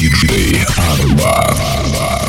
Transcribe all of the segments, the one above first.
Диджей Арбат.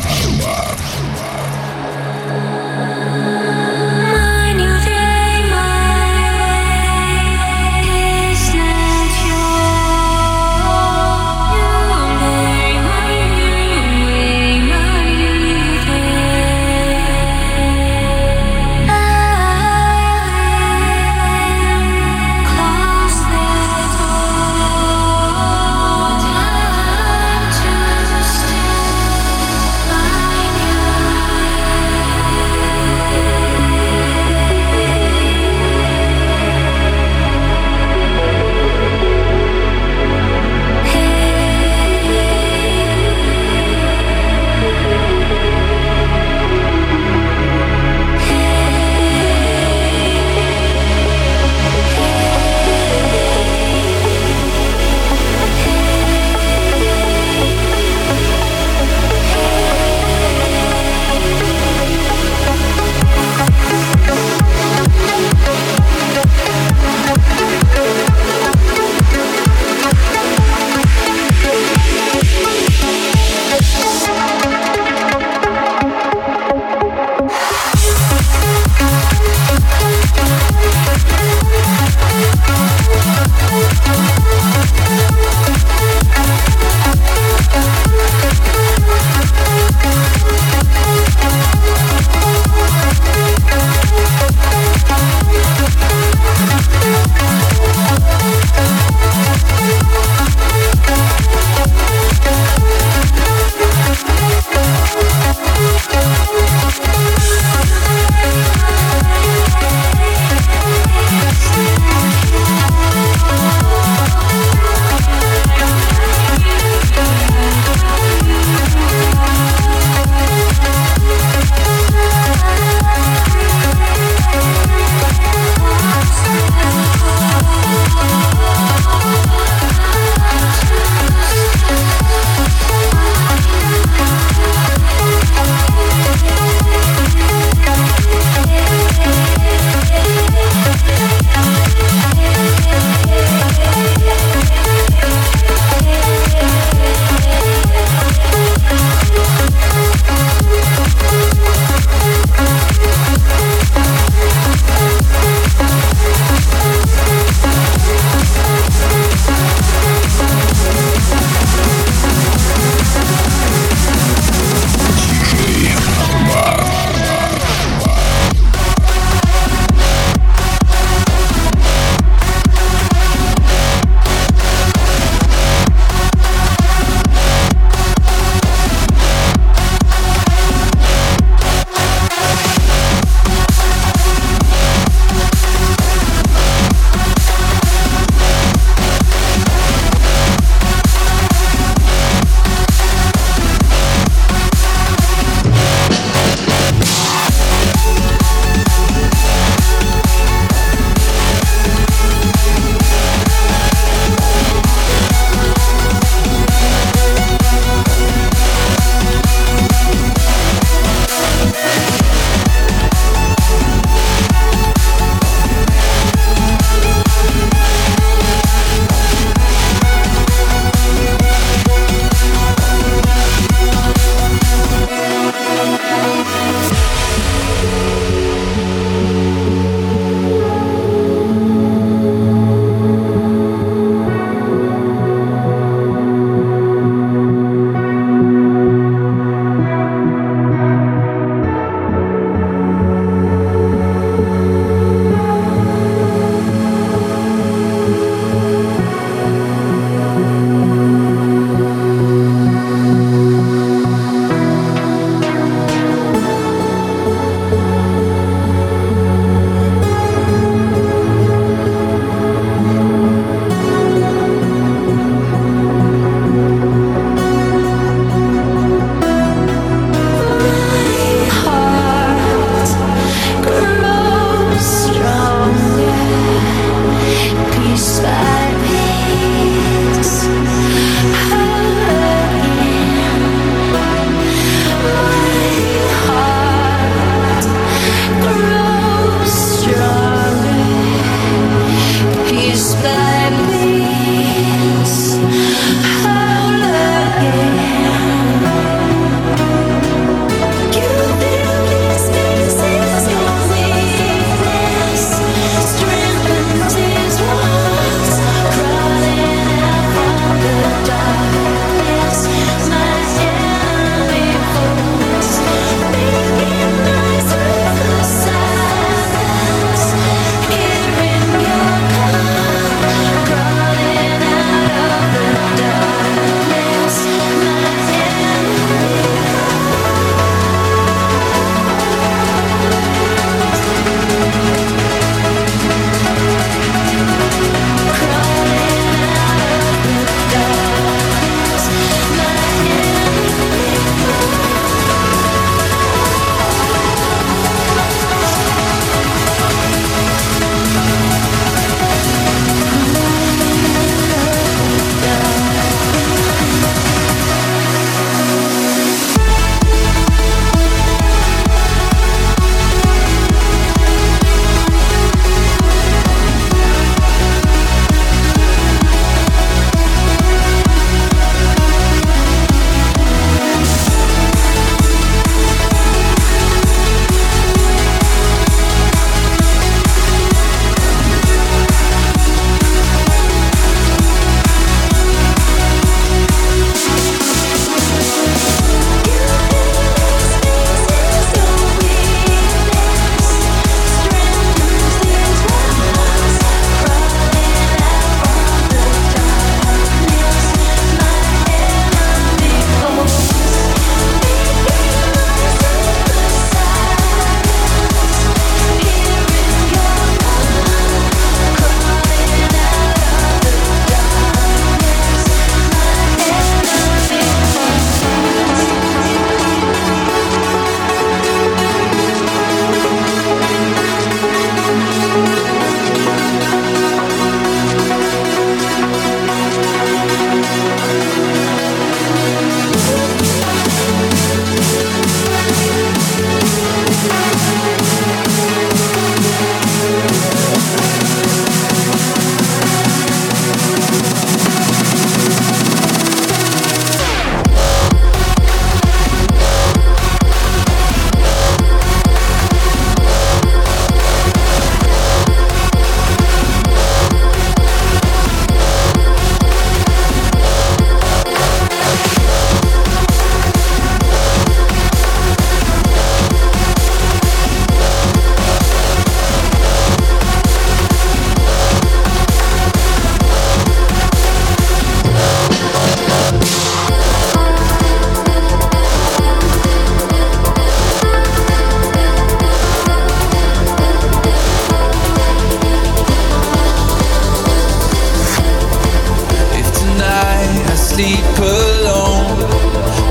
sleep alone,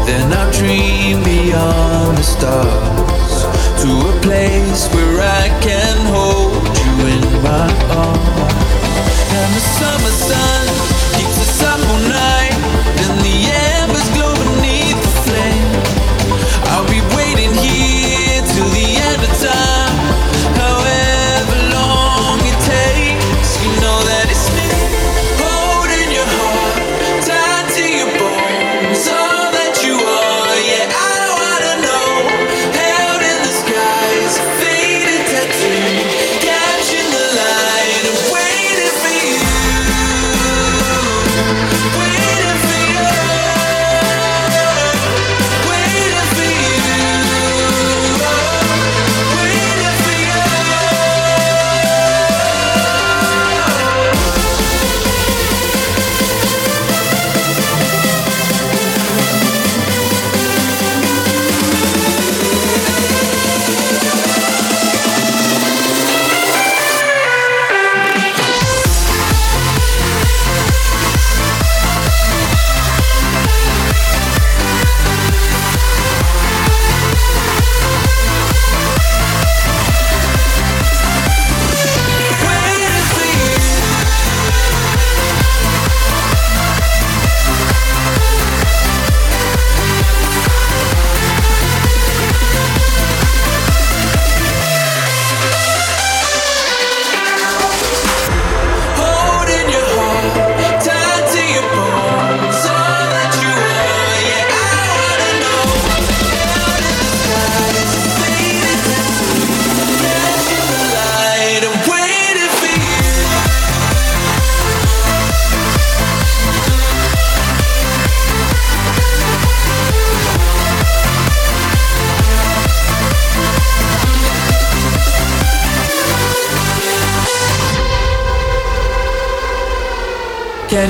then I dream beyond the stars.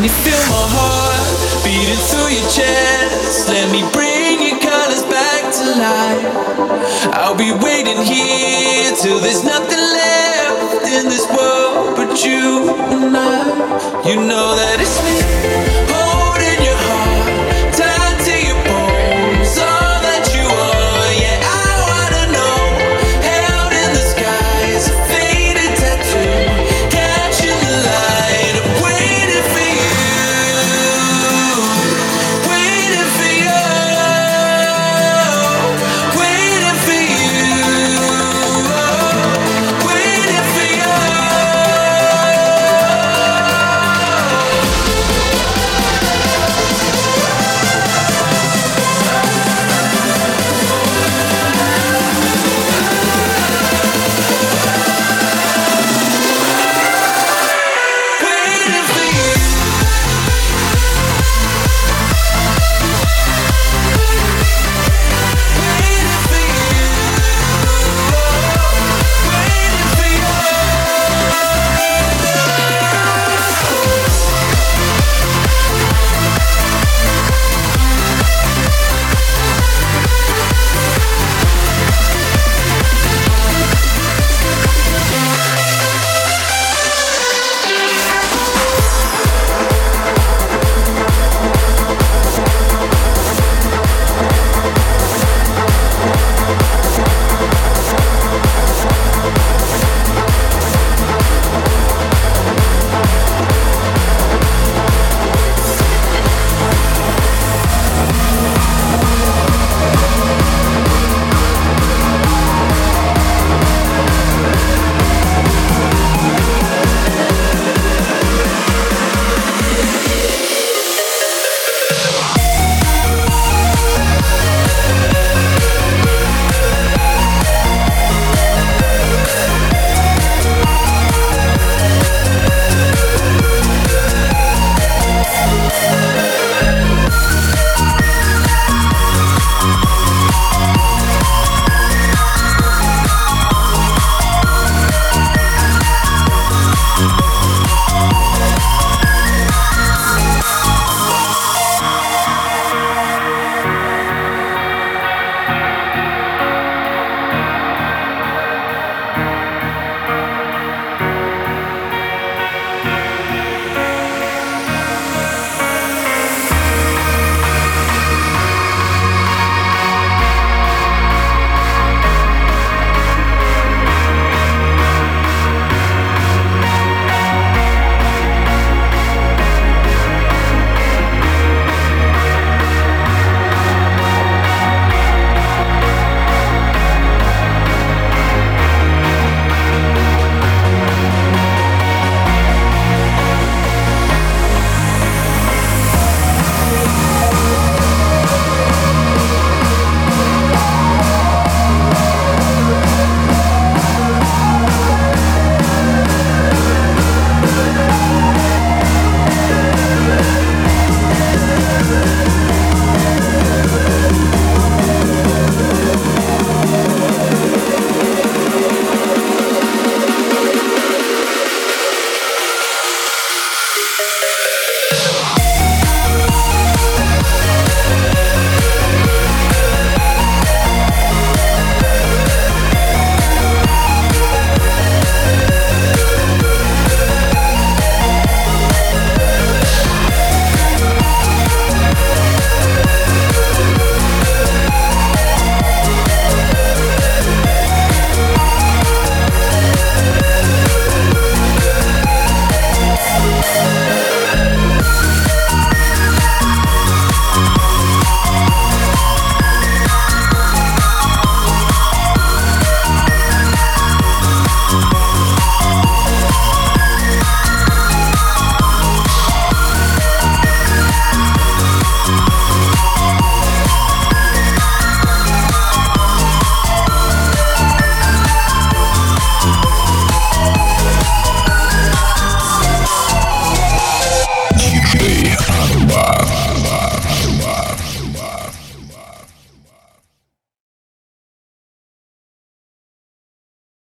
Feel my heart beating through your chest. Let me bring your colors back to life. I'll be waiting here till there's nothing left in this world but you and I. You know that it's me.